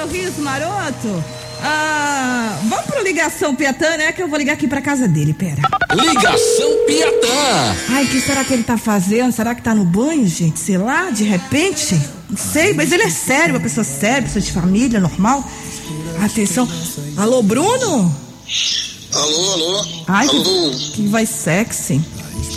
sorriso maroto. Ah, vamos pro ligação Piatã, né? Que eu vou ligar aqui pra casa dele, pera. Ligação Piatã. Ai, o que será que ele tá fazendo? Será que tá no banho, gente? Sei lá, de repente? Não sei, mas ele é sério, uma pessoa séria, pessoa de família, normal. Atenção. Alô, Bruno? Alô, alô. Ai, alô. Que, que voz sexy.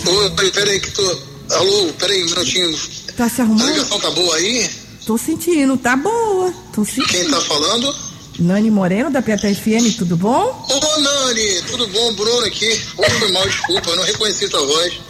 Ô, peraí, que tô. Alô, peraí, um minutinho. Tá se A arrumando? ligação tá boa aí? Tô sentindo, tá boa. Tô sentindo. Quem tá falando? Nani Moreno, da Piatã FM, tudo bom? Ô, Nani, tudo bom? Bruno aqui. Ô, foi mal, desculpa, eu não reconheci tua voz.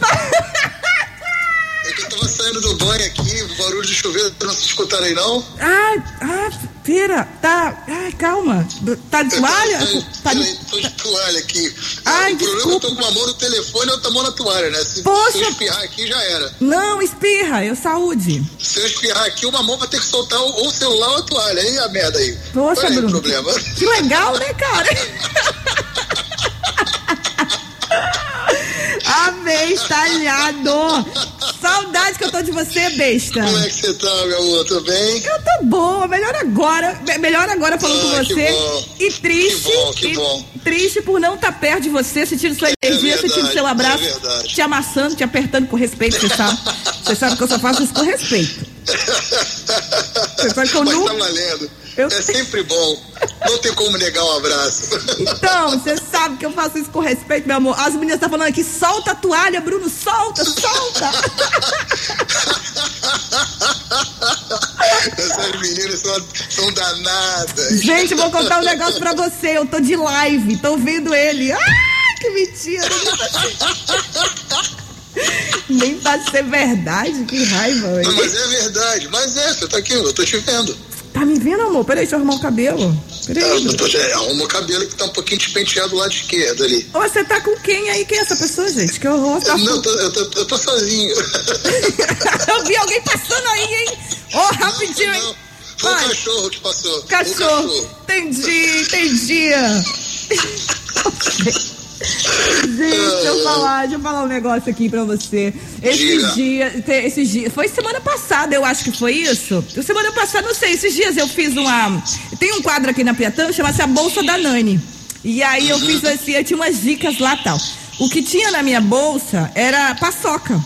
Eu tava saindo do banho aqui, barulho de chuveiro, não se escutaram aí não? Ai, ah, pera, tá. Ai, calma. Tá de toalha? saindo- Tá de- tô de toalha aqui. Ai, o problema é que eu desculpa. tô com uma mão no telefone e outra mão na toalha, né? Se, Poxa. se eu espirrar aqui, já era. Não, espirra, eu saúde. Se eu espirrar aqui, uma mão vai ter que soltar ou o celular ou a toalha. Aí a merda aí. Poxa, é Bruno. problema? Que legal, né, cara? Abestalhado! Saudade que eu tô de você, besta. Como é que você tá, meu amor? Tudo bem? Eu tô boa, melhor agora, me- melhor agora falando Ah, com que você. bom. E triste, Que bom, que bom. triste por não estar perto de você, sentindo sua energia, verdade, sentindo seu abraço, é verdade. te amassando, te apertando com respeito, você sabe. Você sabe que eu só faço isso com respeito. Você sabe que eu Mas não- tá valendo. Eu é sei. sempre bom. Não tem como negar um abraço. Então, você que eu faço isso com respeito, meu amor. As meninas estão falando aqui, solta a toalha, Bruno, solta, solta. Essas meninas são, são danadas. Gente, vou contar um negócio pra você. Eu tô de live, tô vendo ele. Ah, que mentira. Nem pra ser verdade, que raiva. Não, mas é verdade. Mas é, você tá aqui, eu tô te vendo. Tá me vendo, amor? Peraí, deixa eu arrumar o cabelo. Peraí. Ah, é, arruma o cabelo que tá um pouquinho despenteado do lado esquerdo ali. Ô, Você tá com quem aí? Quem é essa pessoa, gente? Que horror. Tá Não, eu tô, eu tô, eu tô sozinho. eu vi alguém passando aí, hein? Ô, rapidinho, hein? Não, foi o Vai. cachorro que passou. O Cachorro. Entendi, entendi. Gente, deixa eu falar, deixa eu falar um negócio aqui pra você. Esses dias, esses dias, foi semana passada, eu acho que foi isso. Semana passada, não sei, esses dias eu fiz uma. Tem um quadro aqui na Piatã, chama-se A Bolsa da Nani. E aí eu fiz assim, eu tinha umas dicas lá tal. O que tinha na minha bolsa era paçoca.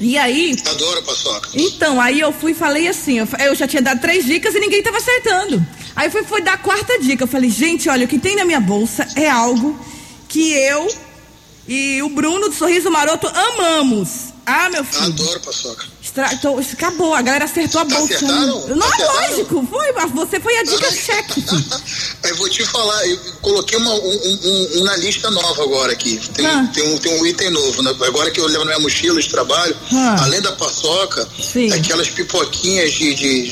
E aí, Adoro paçoca. então, aí eu fui e falei assim, eu, eu já tinha dado três dicas e ninguém tava acertando. Aí fui, fui dar a quarta dica. Eu falei, gente, olha, o que tem na minha bolsa é algo que eu e o Bruno do Sorriso Maroto amamos. Ah, meu filho. Adoro paçoca. Estra... Então, acabou, a galera acertou a bolsa. Acertaram? Não, Acertaram? lógico, foi, você foi a dica cheque. Eu vou te falar, eu coloquei uma, um, um- um na lista nova agora aqui. Tem, Ah. tem, um, tem um item novo. né? Agora que eu levo na minha mochila de trabalho, Ah. além da paçoca, Sim. aquelas pipoquinhas de. de,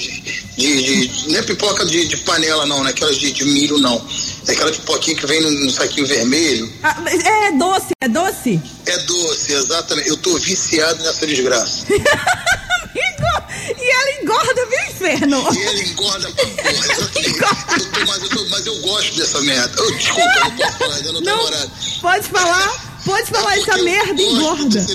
de, de- de- não é pipoca de, de panela, não, né? Aquelas de, de milho, não. É aquela pipoquinha que vem num, num saquinho vermelho. Ah, é doce, é doce? É doce, exatamente. Eu tô viciado nessa desgraça. e ela engorda, viu, inferno? E ele engorda pra porra. Eu tô- mas, eu tô- mas eu gosto dessa merda. Eu, desculpa, eu não posso falar, ainda não tô Não, pode falar, pode falar essa eu merda, engorda.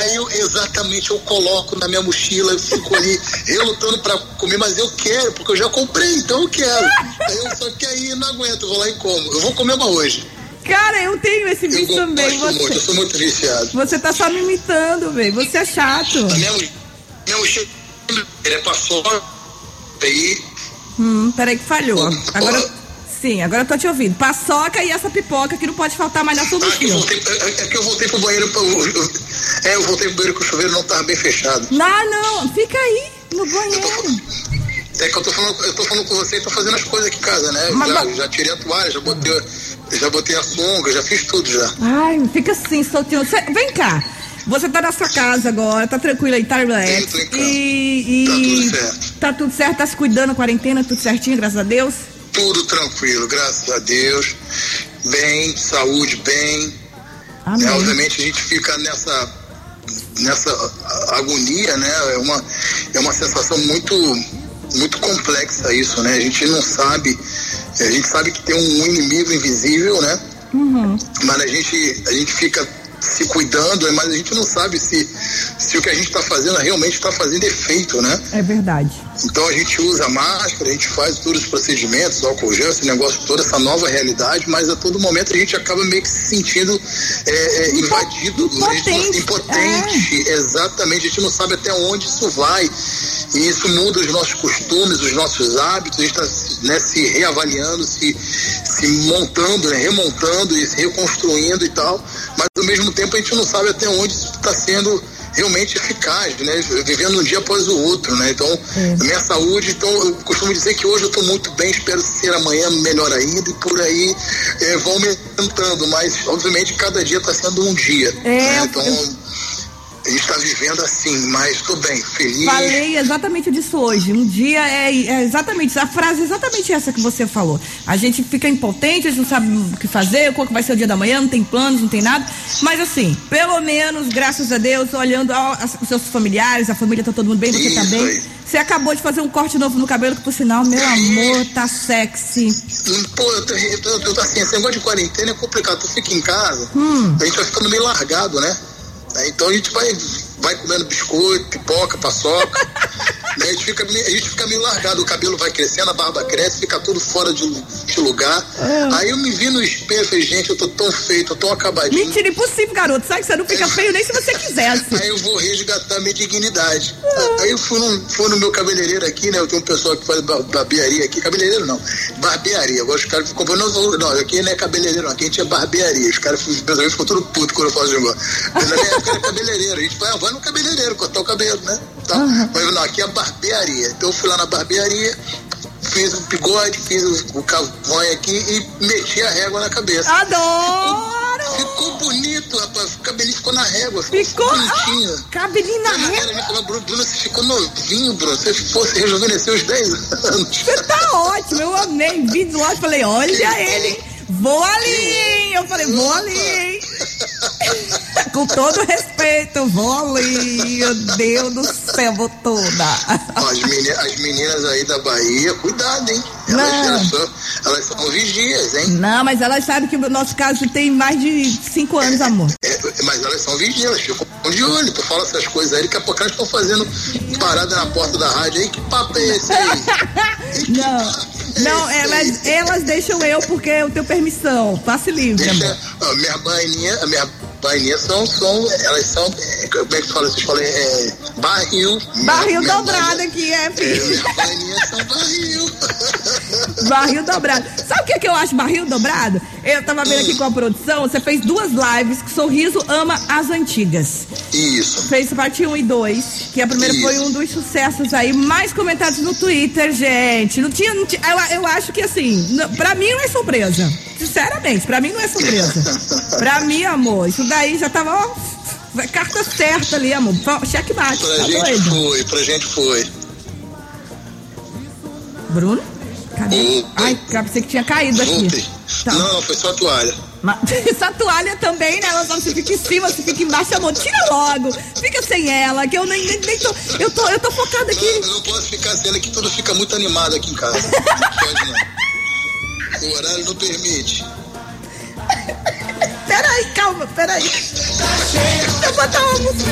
Aí eu, exatamente, eu coloco na minha mochila, eu fico ali relutando pra comer, mas eu quero, porque eu já comprei, então eu quero. Aí eu, só que aí eu não aguento, eu vou lá e como. Eu vou comer uma hoje. Cara, eu tenho esse Eu vício gosto também. muito, eu Você, sou muito viciado. você tá só me imitando, velho. Você é chato. A minha, minha mochila é pra fora, aí Hum, peraí que falhou. Agora, sim, agora eu tô te ouvindo. Paçoca e essa pipoca que não pode faltar mais na sua Ah, mochila. voltei, é, é que eu voltei pro banheiro. pra- eu- é, eu voltei pro banheiro que o chuveiro não tava bem fechado. Não, não, fica aí no banheiro. É que eu tô falando, eu tô falando com você e tô fazendo as coisas aqui em casa, né? Mas- já, mas- já tirei a toalha, já botei, já botei a sunga, já fiz tudo já. Ai, fica assim, soltinho. Cê- vem cá. Você tá na sua casa agora, tá tranquilo aí, tá relax. Sim, tô em casa. E, e- Tá tudo certo. Tá tudo certo, tá se cuidando, quarentena, tudo certinho, graças a Deus. Tudo tranquilo, graças a Deus. Bem, saúde, bem. Amém. É, obviamente a gente fica nessa, nessa agonia, né? É uma, é uma sensação muito, muito complexa isso, né? A gente não sabe, a gente sabe que tem um inimigo invisível, né? Mas a gente, a gente fica se cuidando, mas a gente não sabe se, se o que a gente está fazendo realmente está fazendo efeito, né? É verdade. Então a gente usa máscara, a gente faz todos os procedimentos, álcool gel, esse negócio todo, essa nova realidade, mas a todo momento a gente acaba meio que se sentindo é, é, invadido, impotente. impotente. É. Exatamente, a gente não sabe até onde isso vai. E isso muda os nossos costumes, os nossos hábitos, a gente está né, se reavaliando, se, se montando, né, remontando e se reconstruindo e tal. Mas mesmo tempo a gente não sabe até onde isso está sendo realmente eficaz, né? Vivendo um dia após o outro, né? Então, é. minha saúde, então eu costumo dizer que hoje eu estou muito bem, espero ser amanhã melhor ainda e por aí é, vão aumentando, mas obviamente cada dia está sendo um dia. É, né? Então está vivendo assim, mas estou bem, feliz. Falei exatamente disso hoje. Um dia é, é, exatamente, a frase é exatamente essa que você falou. A gente fica impotente, a gente não sabe o que fazer, qual que vai ser o dia da manhã, não tem planos, não tem nada. Mas assim, pelo menos, graças a Deus, olhando os seus familiares, a família tá todo mundo bem, você tá bem. Aí. Você acabou de fazer um corte novo no cabelo, que por sinal, meu amor, tá sexy. Pô, eu tô, eu tô, eu tô assim, esse negócio de quarentena é complicado. Tu fica em casa, hum. a gente vai ficando meio largado, né? Então a gente vai, vai comendo biscoito, pipoca, paçoca. a, gente fica, a gente fica meio largado, o cabelo vai crescendo, a barba cresce, fica tudo fora de, de lugar. É. Aí eu me vi no espelho e falei, gente, eu tô tão feio, tô tão acabadinho. Mentira, impossível, garoto. Sabe que você não fica é. feio nem se você quisesse. Aí eu vou resgatar minha dignidade. É. Aí eu fui no, fui no meu cabeleireiro aqui, né? Eu tenho um pessoal que faz barbearia aqui. Cabeleireiro não, barbearia. Agora os caras ficam não, não, aqui não é cabeleireiro, não. Aqui a gente é barbearia. Os caras ficam todo puto quando eu faço negócio. Mas na minha época era cabeleireiro. A gente vai, vai no cabeleireiro, cortar o cabelo, né? Tá? Uhum. Mas não, aqui é barbearia. Então eu fui lá na barbearia, fiz o bigode, fiz o, o cavões aqui e meti a régua na cabeça. Adoro! Ficou, bonito, rapaz. O cabelinho ficou na régua. Ficou, ficou bonitinho. Ah, cabelinho na régua. Falou, Bruno, Bruno, você ficou novinho, Bruno. Você fosse rejuvenescer os 10 anos. Você tá ótimo, eu amei. Vi do lado e falei, olha ele, Vou ali, eu falei, vou ali, Com todo respeito, vou ali. Meu Deus do céu, vou toda. As meninas, as meninas aí da Bahia, cuidado, hein? Elas, são, elas são vigias, hein? Não, mas elas sabem que o nosso caso tem mais de cinco anos, amor. É, mas elas são vigias, elas ficam de olho. Tu fala essas coisas aí, daqui a pouco elas estão fazendo parada na porta da rádio aí. Que papo é esse aí? Não. Não, elas, elas deixam eu porque eu tenho permissão. Passe livre. Deixa, ó, minha baianinha, a minha baianinha são, são, elas são, é, como é que fala? Vocês falam, é, barril. Barril minha, dobrado minha aqui, é, filho. É, minha baianinha são barril. barril dobrado. Sabe o que, é que eu acho barril dobrado? Eu tava vendo aqui com a produção, você fez duas lives que Sorriso ama as antigas. Isso. Fez parte 1 e 2, que a primeira Isso. foi um dos sucessos aí, mais comentados no Twitter, gente. Não tinha, não tinha eu, eu acho que assim, pra mim não é surpresa. Sinceramente, pra mim não é surpresa. pra mim, amor, isso daí já tava, ó, carta certa ali, amor. Checkmate. Pra tá gente doido. foi, pra gente foi. Bruno? Cadê? Ai, pensei que tinha caído aqui. Tá. Não, foi só a toalha. Mas, essa toalha também, né? Ela só se fica em cima, se fica embaixo, amor, tira logo. Fica sem ela, que eu nem, nem, nem tô. Eu tô, eu tô focada aqui. Não, eu não posso ficar sem ela que tudo fica muito animado aqui em casa. Não pode não. O horário não permite. Peraí, calma, peraí. Deixa eu botar uma música.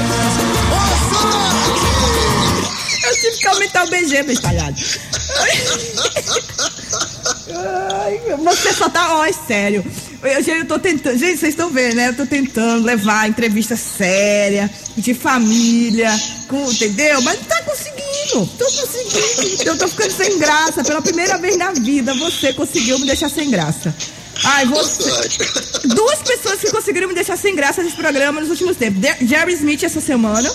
Eu tive que aumentar o BG, meu espalhado. Ai, você só tá, ó, é sério. Eu, eu tô tentando, gente, vocês estão vendo, né? Eu tô tentando levar entrevista séria, de família, com, entendeu? Mas não tá conseguindo. Tô conseguindo. Eu tô ficando sem graça. Pela primeira vez na vida, você conseguiu me deixar sem graça. Ai, você. Duas pessoas que conseguiram me deixar sem graça nesse programa nos últimos tempos. Jerry Smith essa semana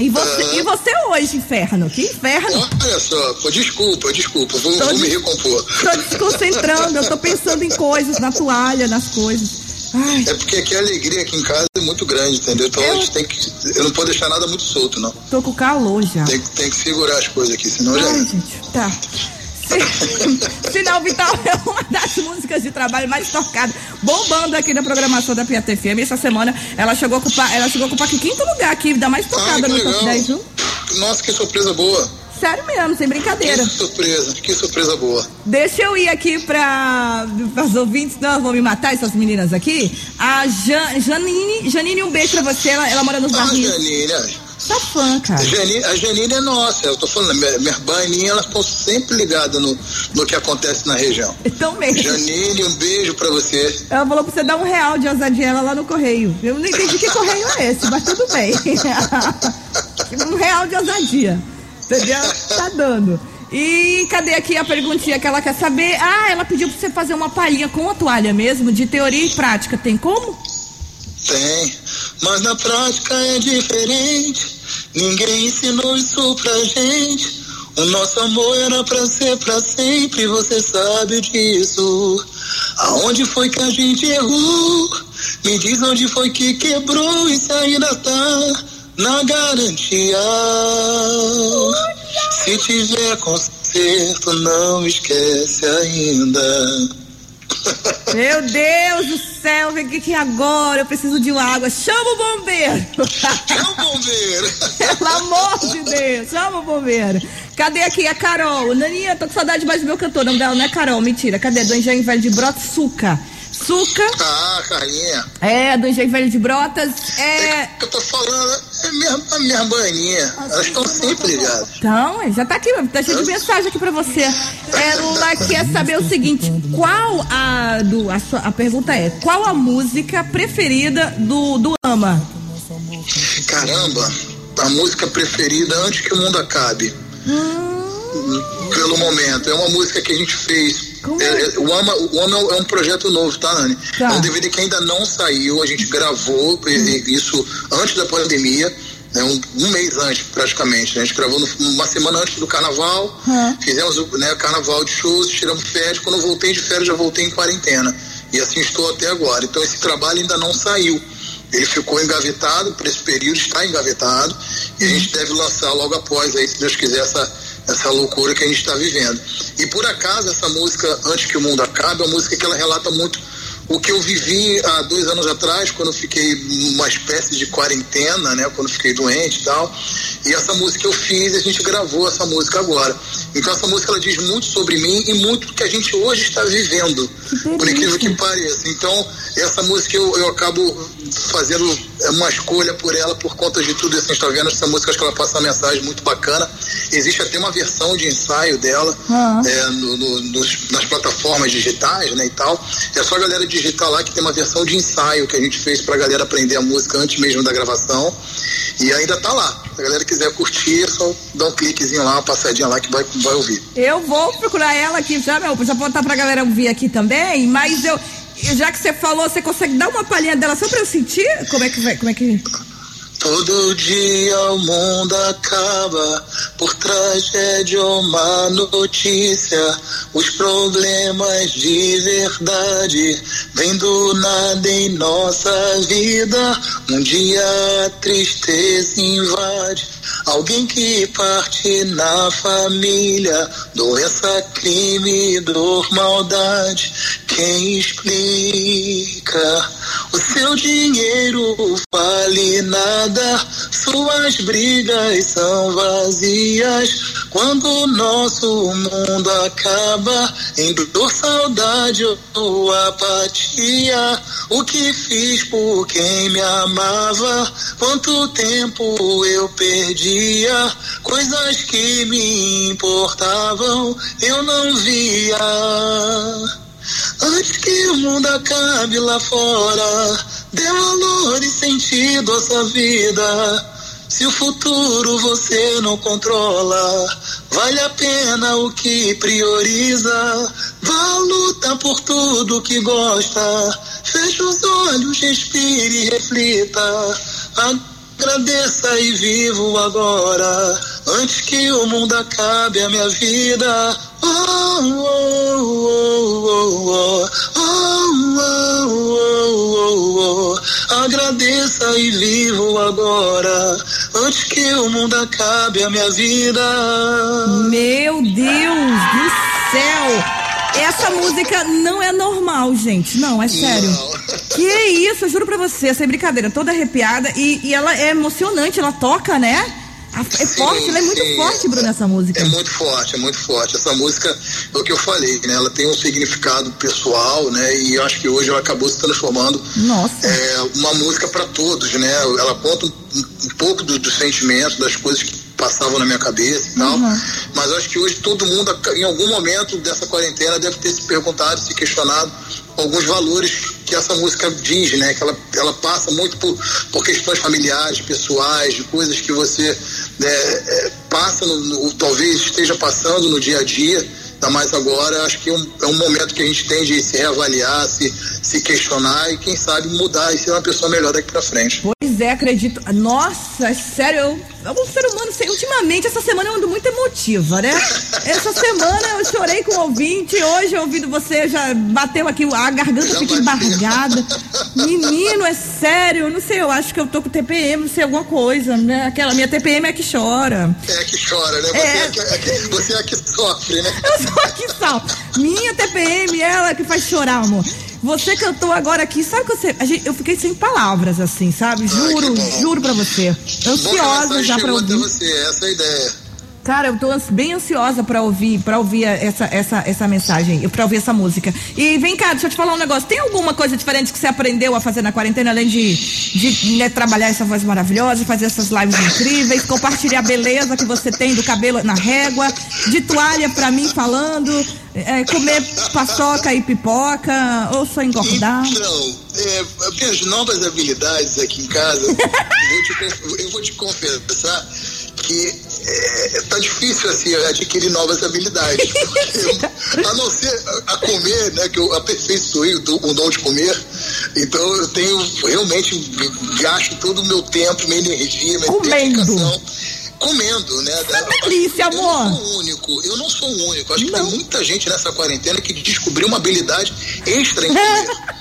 e você, e você hoje, inferno? Que inferno? Olha só, pô, desculpa, desculpa, vou, vou me recompor. Tô desconcentrando, eu tô pensando em coisas, na toalha, nas coisas. Ai. É porque aqui a alegria aqui em casa é muito grande, entendeu? Então eu... a gente tem que. Eu não posso deixar nada muito solto, não. Tô com calor já. Tem, tem que segurar as coisas aqui, senão Ai, já. Gente, tá. Sinal Vital é uma das músicas de trabalho mais tocadas, bombando aqui na programação da Piata FM. Essa semana ela chegou a ocupar, ela chegou a ocupar aqui quinto lugar aqui, da mais tocada Ai, no top 10, viu? Nossa, que surpresa boa. Sério mesmo, sem brincadeira. Que surpresa, que surpresa boa. Deixa eu ir aqui para os ouvintes, não vão me matar essas meninas aqui. A Jan, Janine, Janine, um beijo pra você, ela, ela mora nos Ah, barrinhos. Janine, Sou fã, cara. Janine, a Janine é nossa, eu tô falando, minha- minhas baninhas, elas estão sempre ligadas no, no que acontece na região. Então mesmo. Janine, um beijo pra você. Ela falou pra você dar um real de ousadia ela lá no correio. Eu não entendi que correio é esse, mas tudo bem. um real de ousadia. Entendeu? Tá dando. E cadê aqui a perguntinha que ela quer saber? Ah, ela pediu pra você fazer uma palhinha com a toalha mesmo, de teoria e prática. Tem como? Tem, mas na prática é diferente. Ninguém ensinou isso pra gente. O nosso amor era pra ser pra sempre, você sabe disso. Aonde foi que a gente errou? Me diz onde foi que quebrou e se ainda tá na garantia. Se tiver conserto, não esquece ainda. Meu Deus do céu, vem aqui agora, eu preciso de uma água. Chama o bombeiro! Chama o bombeiro! Pelo amor de Deus, chama o bombeiro. Cadê aqui a Carol? Naninha, tô com saudade mais do meu cantor. O nome dela não é Carol, mentira. Cadê? Do Engenho Velho de Brotas, Suca. Suca, Ah, carinha. é, do Engenho Velho de Brotas, é. que eu tô falando, minha, a minha baninha. Elas estão sempre ligadas. Então, já tá aqui, tá cheio de mensagem aqui pra você. Ela quer saber o seguinte: qual a. Do, a, sua, a pergunta é: qual a música preferida do, do Ama? Caramba, a música preferida antes que o mundo acabe. Pelo momento. É uma música que a gente fez. Como É, é? é, o Ama, o Ama é um projeto novo, tá, Anne? Tá. É um DVD que ainda não saiu, a gente gravou e isso antes da pandemia, né, um, um mês antes, praticamente. né? A gente gravou no- uma semana antes do carnaval, Hum. fizemos o né, carnaval de shows, tiramos férias. Quando eu voltei de férias, já voltei em quarentena. E assim estou até agora. Então esse trabalho ainda não saiu. Ele ficou engavetado por esse período, está engavetado, e a gente deve lançar logo após aí, se Deus quiser, essa, essa loucura que a gente está vivendo. E por acaso, essa música, Antes que o Mundo Acabe, é uma música que ela relata muito o que eu vivi há dois anos atrás, quando eu fiquei numa espécie de quarentena, né? Quando eu fiquei doente e tal. E essa música eu fiz e a gente gravou essa música agora. Então essa música ela diz muito sobre mim e muito do que a gente hoje está vivendo. Por incrível que pareça. Então, essa música eu, eu acabo fazendo uma escolha por ela por conta de tudo isso que a gente está vendo. Essa música acho que ela passa uma mensagem muito bacana. Existe até uma versão de ensaio dela Ah. é, no- no- nos- nas plataformas digitais, né, e tal. É só a galera digitar lá que tem uma versão de ensaio que a gente fez pra galera aprender a música antes mesmo da gravação. E ainda tá lá. Se a galera quiser curtir, é só dá um cliquezinho lá, uma passadinha lá que vai, vai ouvir. Eu vou procurar ela aqui já, meu, já botar pra galera ouvir aqui também, mas eu. Já que você falou, você consegue dar uma palhinha dela só pra eu sentir? Como é que vai? Como é que. Todo dia o mundo acaba por tragédia ou má notícia. Os problemas de verdade vêm do nada em nossa vida. Um dia a tristeza invade. Alguém que parte na família, doença, crime, dor, maldade. Quem explica? O seu dinheiro vale nada, suas brigas são vazias. Quando nosso mundo acaba em dor, saudade ou apatia, o que fiz por quem me amava? Quanto tempo eu perdia? Coisas que me importavam, eu não via. Antes que o mundo acabe lá fora, dê valor e sentido à sua vida. Se o futuro você não controla, vale a pena o que prioriza. Vá lutar por tudo que gosta. Feche os olhos, respire e reflita. Agradeça e vivo agora antes que o mundo acabe a minha vida. Agradeça e vivo agora, antes que o mundo acabe a minha vida. Meu Deus do céu! Essa música não é normal, gente. Não, é sério. Não. Que isso, eu juro pra você, sem é brincadeira, toda arrepiada e, e ela é emocionante, ela toca, né? É forte, ela é muito sim. forte, Bruno, essa música. É muito forte, é muito forte. Essa música, é o que eu falei, né? Ela tem um significado pessoal, né? E eu acho que hoje ela acabou se transformando Nossa. é, uma música para todos, né? Ela conta um, um pouco do, do sentimento, das coisas que passavam na minha cabeça e tal. Uhum. Mas acho que hoje todo mundo, em algum momento dessa quarentena, deve ter se perguntado, se questionado alguns valores que essa música diz, né? Que ela, ela passa muito por, por questões familiares, pessoais, de coisas que você né, é, passa, no, no- talvez esteja passando no dia a dia. Ainda mais agora, acho que é um, é um momento que a gente tem de se reavaliar, se, se questionar e, quem sabe, mudar e ser uma pessoa melhor daqui pra frente. Pois é, acredito. Nossa, é sério, eu, eu um ser humano, sei, ultimamente, essa semana eu ando muito emotiva, né? Essa semana eu chorei com o ouvinte, hoje ouvindo você, já bateu aqui, a garganta Já fica embargada. Menino, é sério, não sei, eu acho que eu tô com TPM, não sei, alguma coisa, né? Aquela minha TPM é que chora. É que chora, né? Você É. é, que, é que- você é que sofre, né? Eu sou aqui, Sal. Minha TPM, ela que faz chorar, amor. Você cantou agora aqui, sabe que você, gente- eu fiquei sem palavras, assim, sabe? Juro, que bom. juro pra você. Que Ansiosa já pra ouvir. você, essa é a ideia. Cara, eu tô bem ansiosa pra ouvir, para ouvir essa, essa, essa mensagem, pra ouvir essa música. E vem cá, deixa eu te falar um negócio. Tem alguma coisa diferente que você aprendeu a fazer na quarentena, além de, de né, trabalhar essa voz maravilhosa, fazer essas lives incríveis, compartilhar a beleza que você tem do cabelo na régua, de toalha pra mim falando, é, comer paçoca e pipoca, ou só engordar? Então, é, as minhas novas habilidades aqui em casa, eu, vou te, eu vou te confessar que é, tá difícil assim adquirir novas habilidades. Porque, a não ser a, a comer, né? Que eu aperfeiçoei o, do- o dom de comer. Então eu tenho realmente gasto todo o meu tempo, minha energia, minha Comendo. dedicação. Comendo, né? delícia, Eu não amor. sou o único, eu não sou o único. Acho que Não. tem muita gente nessa quarentena que descobriu uma habilidade extra em comer.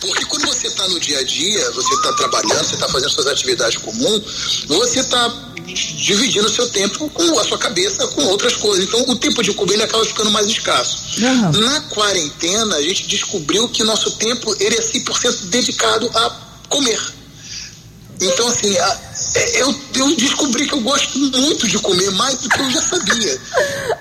Porque quando você está no dia a dia, você está trabalhando, você está fazendo suas atividades comuns, você está dividindo o seu tempo com a sua cabeça com outras coisas. Então o tempo de comer ele acaba ficando mais escasso. Aham. Na quarentena, a gente descobriu que nosso tempo ele é 100% dedicado a comer. Então, assim, a- eu, eu descobri que eu gosto muito de comer mais do que eu já sabia.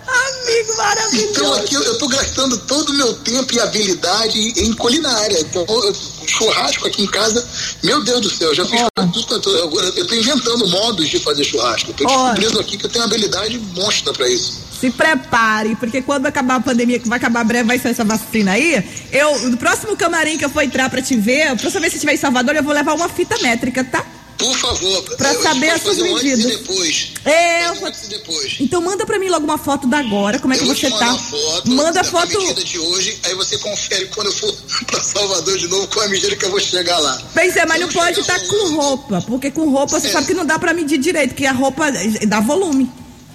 Amigo maravilhoso. Então aqui eu, tô gastando todo o meu tempo e habilidade em culinária. Então, eu- churrasco aqui em casa, meu Deus do céu, eu já fiz eu- Agora eu tô inventando modos de fazer churrasco. Eu tô Ó. descobrindo aqui que eu tenho habilidade monstra pra isso. Se prepare, porque quando acabar a pandemia, que vai acabar breve, vai ser essa vacina aí. Eu, no próximo camarim que eu for entrar pra te ver, a próxima vez que você estiver em Salvador, eu vou levar uma fita métrica, tá? Por favor. Eu- saber as suas antes medidas. e depois. É, eu vou- antes e depois. Então manda pra mim logo uma foto da agora, como é que eu vou você tá. a foto manda da foto. medida de hoje, aí você confere quando eu for pra Salvador de novo com a medida que eu vou chegar lá. Pois é, mas não pode estar com voando, roupa, porque com roupa você É. sabe que não dá pra medir direito, que a roupa dá volume.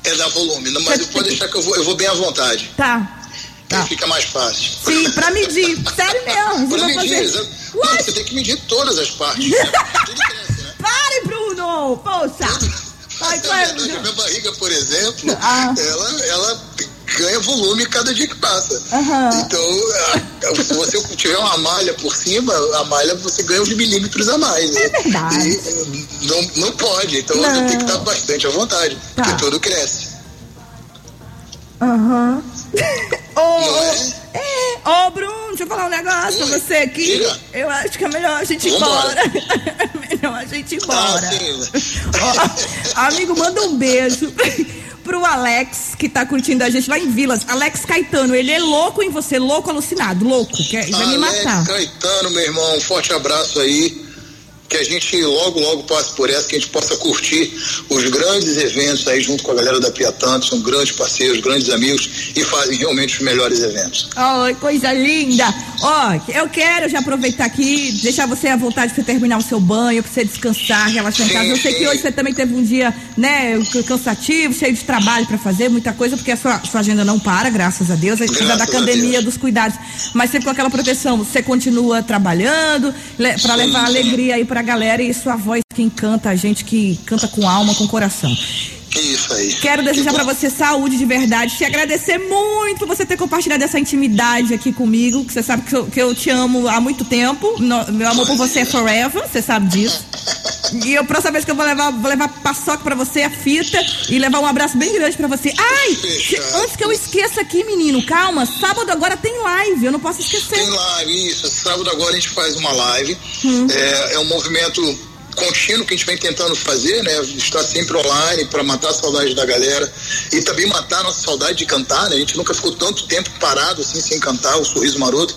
É dar volume, mas Você- pode deixar que eu vou, eu vou bem à vontade. Tá. Tá. fica mais fácil. Sim, pra medir. Sério mesmo. Pra medir, fazer. não, você tem que medir todas as partes. Né? Tudo cresce, né? Pare, Bruno! Poxa! Vai, a minha barriga, por exemplo, Ah. ela, ela ganha volume cada dia que passa. Então, a- se você tiver uma malha por cima, a malha você ganha uns milímetros a mais. Né? É verdade. E eh, não, não pode, então Não. você tem que estar bastante à vontade, Tá. porque tudo cresce. Aham. Ô, é? é, ô, Bruno, deixa eu falar um negócio pra você aqui. diga. Eu acho que é melhor a gente ir embora. melhor a gente ir embora. Ah, sim. Ó, amigo, manda um beijo pro Alex, que tá curtindo a gente lá em Vilas. Alex Caetano, ele é louco em você, louco, alucinado, louco, quer, vai me Alex matar. Caetano, meu irmão, um forte abraço aí. Que a gente logo, logo passe por essa, que a gente possa curtir os grandes eventos aí junto com a galera da Piatã, que são grandes parceiros, grandes amigos e fazem realmente os melhores eventos. Ai, coisa linda. Ó, eu quero já aproveitar aqui, deixar você à vontade você terminar o seu banho, pra você descansar, relaxar em casa. Eu sei que hoje você também teve um dia, né, cansativo, cheio de trabalho pra fazer, muita coisa, porque a sua, sua agenda não para, graças a Deus, da a pandemia, Deus. dos cuidados. Mas sempre com aquela proteção, você continua trabalhando, le, Sim, levar alegria aí pra galera e sua voz que encanta a gente, que canta com alma, com coração. Que isso aí. Quero desejar bom. você saúde de verdade, te agradecer muito por você ter compartilhado essa intimidade aqui comigo, que você sabe que eu, que eu te amo há muito tempo, no- meu amor por você é forever, você sabe disso. E a próxima vez que eu vou levar, vou levar paçoca pra você, a fita, e levar um abraço bem grande pra você. Ai, Fechado. antes que eu esqueça aqui, menino, calma, sábado agora tem live, eu não posso esquecer. Tem live, isso. Sábado agora a gente faz uma live. Hum. É, é um movimento contínuo que a gente vem tentando fazer, né? Estar sempre online para matar a saudade da galera e também matar a nossa saudade de cantar, né? A gente nunca ficou tanto tempo parado assim sem cantar, o Sorriso Maroto.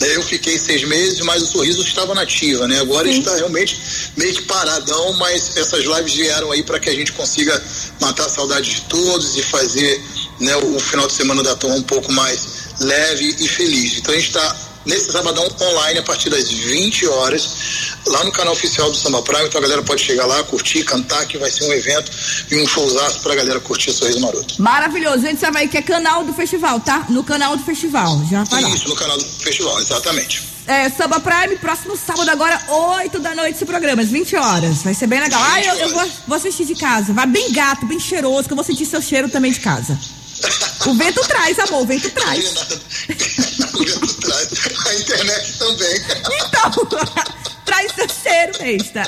Né? Eu fiquei seis meses, mas o Sorriso estava nativa, né? Agora está realmente meio que paradão, mas essas lives vieram aí para que a gente consiga matar a saudade de todos e fazer né, o, o final de semana da Tom um pouco mais leve e feliz. Então a gente está nesse sabadão online a partir das 20 horas, lá no canal oficial do Samba Prime. Então a galera pode chegar lá, curtir, cantar, que vai ser um evento e um showzaço pra galera curtir Sorriso Maroto. Maravilhoso, gente sabe aí que é canal do festival, tá? No canal do festival, já vai lá. Isso, no canal do festival, exatamente. É, Samba Prime, próximo sábado agora, 8 da noite esse programa, às 20 horas. Vai ser bem legal. Ah, eu, eu vou, vou assistir de casa. Vai bem gato, bem cheiroso, que eu vou sentir seu cheiro também de casa. O vento traz, amor, o vento traz. A internet também. Então, traz seu cheiro, besta.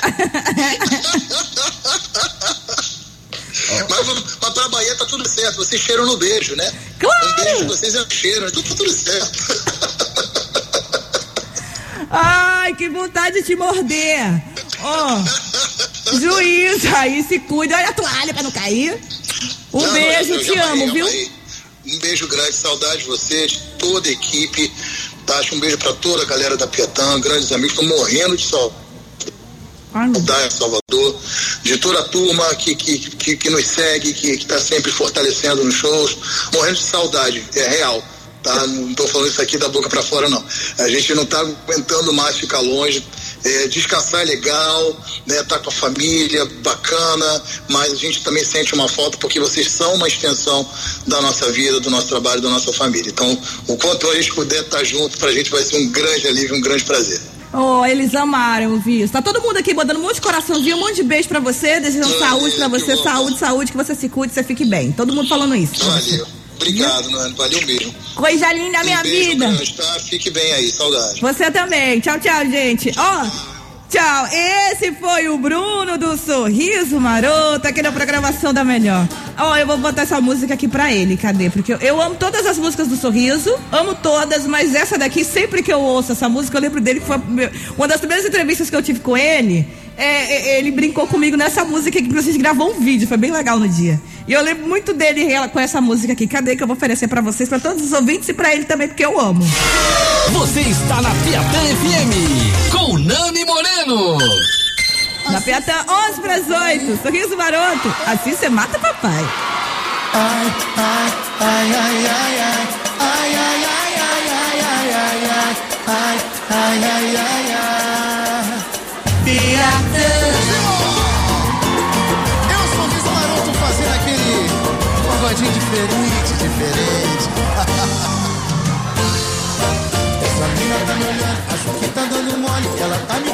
Mas, mas pra Bahia tá tudo certo. Vocês cheiram no beijo, né? Claro! Um beijo de vocês é um cheiro. Então tá tudo certo. Ai, que vontade de te morder. Ó, juiz, aí se cuida. Olha a toalha pra não cair. Um Não, beijo, eu te já amo, viu? Um beijo grande, saudade de vocês, toda a equipe. Tá? Um beijo pra toda a galera da Piatã, grandes amigos. Tô morrendo de saudade. Deus. da Salvador, de toda a turma que, que, que, que nos segue, que está sempre fortalecendo nos shows, morrendo de saudade, é real. Tá? Não estou falando isso aqui da boca para fora, não. A gente não está aguentando mais ficar longe. É, descansar é legal, né? Tá com a família, bacana, mas a gente também sente uma falta porque vocês são uma extensão da nossa vida, do nosso trabalho, da nossa família. Então, o quanto a gente puder estar junto, pra gente vai ser um grande alívio, um grande prazer. Oh, eles amaram ouvir isso. Tá todo mundo aqui mandando um monte de coraçãozinho, um monte de beijo pra você, desejando saúde pra você, saúde, saúde, que você se cuide, você fique bem. Todo mundo falando isso. Valeu. Obrigado, Nani. Valeu mesmo. Coisa linda, Um minha vida. grande, tá? Fique bem aí, saudade. Você também. Tchau, tchau, gente. Ó, tchau. Esse foi o Bruno do Sorriso Maroto, aqui na programação da Melhor. Ó, eu vou botar essa música aqui pra ele. Cadê? Porque eu, eu amo todas as músicas do Sorriso, amo todas, mas essa daqui, sempre que eu ouço essa música, eu lembro dele que foi uma das primeiras entrevistas que eu tive com ele. É, é, ele brincou comigo nessa música aqui, porque a gente gravou um vídeo, foi bem legal no dia. E eu lembro muito dele com essa música aqui. Cadê que eu vou oferecer pra vocês, pra todos os ouvintes e pra ele também, porque eu amo. Você está na Piatã FM com Nani Moreno. Na Piatã, 11 para as 8. Sorriso maroto. Assim você mata papai. Eu sou o Maroto fazendo aquele pagodinho diferente, diferente. Essa mina tá me olhando, acho que tá dando mole. Ela tá me